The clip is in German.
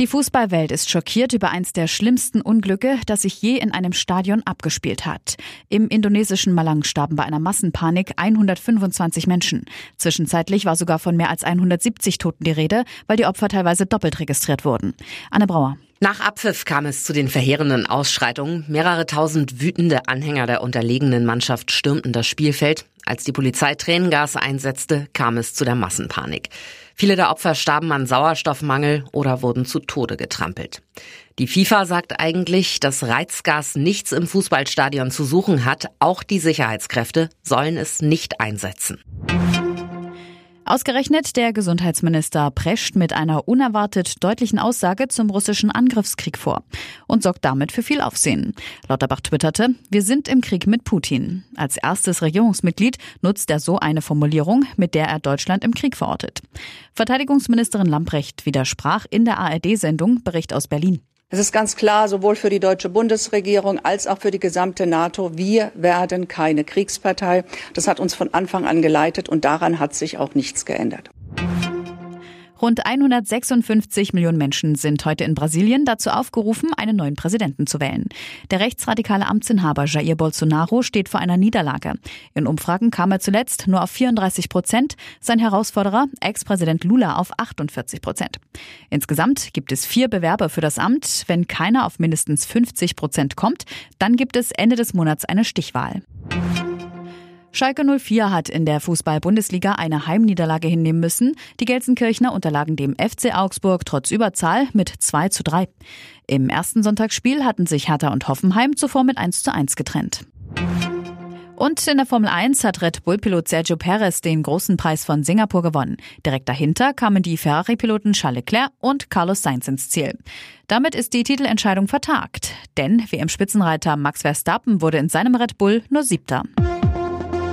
Die Fußballwelt ist schockiert über eins der schlimmsten Unglücke, das sich je in einem Stadion abgespielt hat. Im indonesischen Malang starben bei einer Massenpanik 125 Menschen. Zwischenzeitlich war sogar von mehr als 170 Toten die Rede, weil die Opfer teilweise doppelt registriert wurden. Anne Brauer. Nach Abpfiff kam es zu den verheerenden Ausschreitungen. Mehrere tausend wütende Anhänger der unterlegenen Mannschaft stürmten das Spielfeld. Als die Polizei Tränengas einsetzte, kam es zu der Massenpanik. Viele der Opfer starben an Sauerstoffmangel oder wurden zu Tode getrampelt. Die FIFA sagt eigentlich, dass Reizgas nichts im Fußballstadion zu suchen hat. Auch die Sicherheitskräfte sollen es nicht einsetzen. Ausgerechnet der Gesundheitsminister prescht mit einer unerwartet deutlichen Aussage zum russischen Angriffskrieg vor und sorgt damit für viel Aufsehen. Lauterbach twitterte, wir sind im Krieg mit Putin. Als erstes Regierungsmitglied nutzt er so eine Formulierung, mit der er Deutschland im Krieg verortet. Verteidigungsministerin Lamprecht widersprach in der ARD-Sendung Bericht aus Berlin. Es ist ganz klar, sowohl für die deutsche Bundesregierung als auch für die gesamte NATO, wir werden keine Kriegspartei. Das hat uns von Anfang an geleitet und daran hat sich auch nichts geändert. Rund 156 Millionen Menschen sind heute in Brasilien dazu aufgerufen, einen neuen Präsidenten zu wählen. Der rechtsradikale Amtsinhaber Jair Bolsonaro steht vor einer Niederlage. In Umfragen kam er zuletzt nur auf 34 Prozent, sein Herausforderer Ex-Präsident Lula auf 48 Prozent. Insgesamt gibt es vier Bewerber für das Amt. Wenn keiner auf mindestens 50 Prozent kommt, dann gibt es Ende des Monats eine Stichwahl. Schalke 04 hat in der Fußball-Bundesliga eine Heimniederlage hinnehmen müssen. Die Gelsenkirchner unterlagen dem FC Augsburg trotz Überzahl mit 2 zu 3. Im ersten Sonntagsspiel hatten sich Hertha und Hoffenheim zuvor mit 1 zu 1 getrennt. Und in der Formel 1 hat Red Bull-Pilot Sergio Perez den großen Preis von Singapur gewonnen. Direkt dahinter kamen die Ferrari-Piloten Charles Leclerc und Carlos Sainz ins Ziel. Damit ist die Titelentscheidung vertagt. Denn WM-Spitzenreiter Max Verstappen wurde in seinem Red Bull nur Siebter.